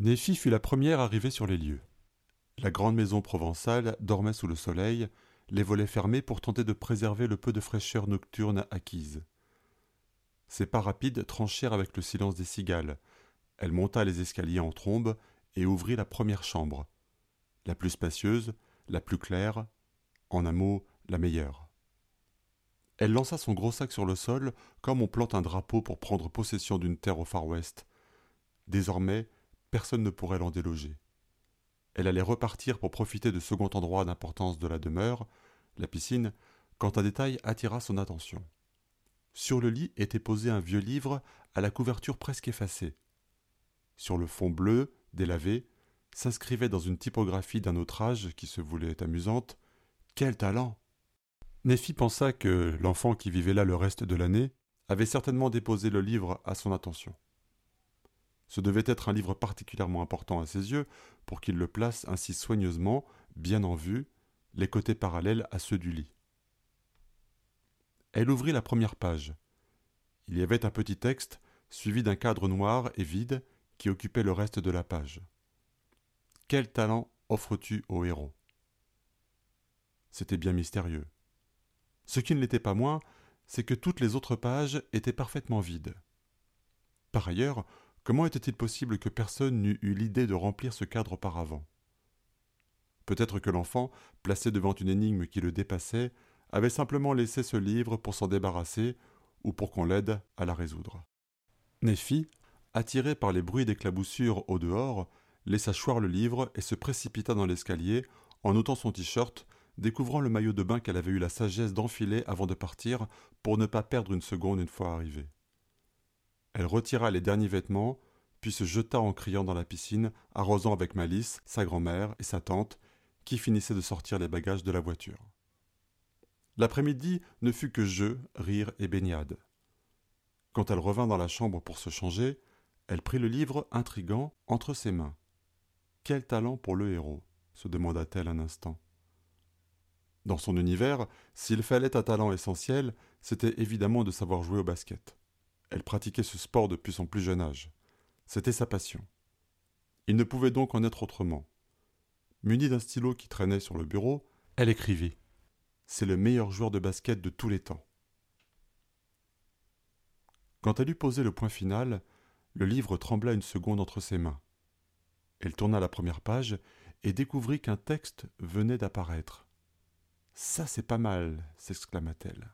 Néphie fut la première arrivée sur les lieux. La grande maison provençale dormait sous le soleil, les volets fermés pour tenter de préserver le peu de fraîcheur nocturne acquise. Ses pas rapides tranchèrent avec le silence des cigales. Elle monta les escaliers en trombe et ouvrit la première chambre, la plus spacieuse, la plus claire, en un mot, la meilleure. Elle lança son gros sac sur le sol comme on plante un drapeau pour prendre possession d'une terre au Far West. Désormais, personne ne pourrait l'en déloger. Elle allait repartir pour profiter de second endroit d'importance de la demeure, la piscine, quand un détail attira son attention. Sur le lit était posé un vieux livre à la couverture presque effacée. Sur le fond bleu, délavé, s'inscrivait dans une typographie d'un autre âge qui se voulait amusante Quel talent Néphi pensa que l'enfant qui vivait là le reste de l'année avait certainement déposé le livre à son attention. Ce devait être un livre particulièrement important à ses yeux pour qu'il le place ainsi soigneusement, bien en vue, les côtés parallèles à ceux du lit. Elle ouvrit la première page. Il y avait un petit texte suivi d'un cadre noir et vide qui occupait le reste de la page. Quel talent offres-tu au héros? C'était bien mystérieux. Ce qui ne l'était pas moins, c'est que toutes les autres pages étaient parfaitement vides. Par ailleurs, Comment était-il possible que personne n'eût eu l'idée de remplir ce cadre auparavant? Peut-être que l'enfant, placé devant une énigme qui le dépassait, avait simplement laissé ce livre pour s'en débarrasser ou pour qu'on l'aide à la résoudre. Néphi, attiré par les bruits d'éclaboussures au dehors, laissa choir le livre et se précipita dans l'escalier en ôtant son t-shirt, découvrant le maillot de bain qu'elle avait eu la sagesse d'enfiler avant de partir pour ne pas perdre une seconde une fois arrivée. Elle retira les derniers vêtements, puis se jeta en criant dans la piscine, arrosant avec malice sa grand-mère et sa tante, qui finissaient de sortir les bagages de la voiture. L'après-midi ne fut que jeu, rire et baignade. Quand elle revint dans la chambre pour se changer, elle prit le livre intrigant entre ses mains. Quel talent pour le héros? se demanda-t-elle un instant. Dans son univers, s'il fallait un talent essentiel, c'était évidemment de savoir jouer au basket. Elle pratiquait ce sport depuis son plus jeune âge. C'était sa passion. Il ne pouvait donc en être autrement. Munie d'un stylo qui traînait sur le bureau, elle écrivit C'est le meilleur joueur de basket de tous les temps. Quand elle eut posé le point final, le livre trembla une seconde entre ses mains. Elle tourna la première page et découvrit qu'un texte venait d'apparaître. Ça, c'est pas mal, s'exclama-t-elle.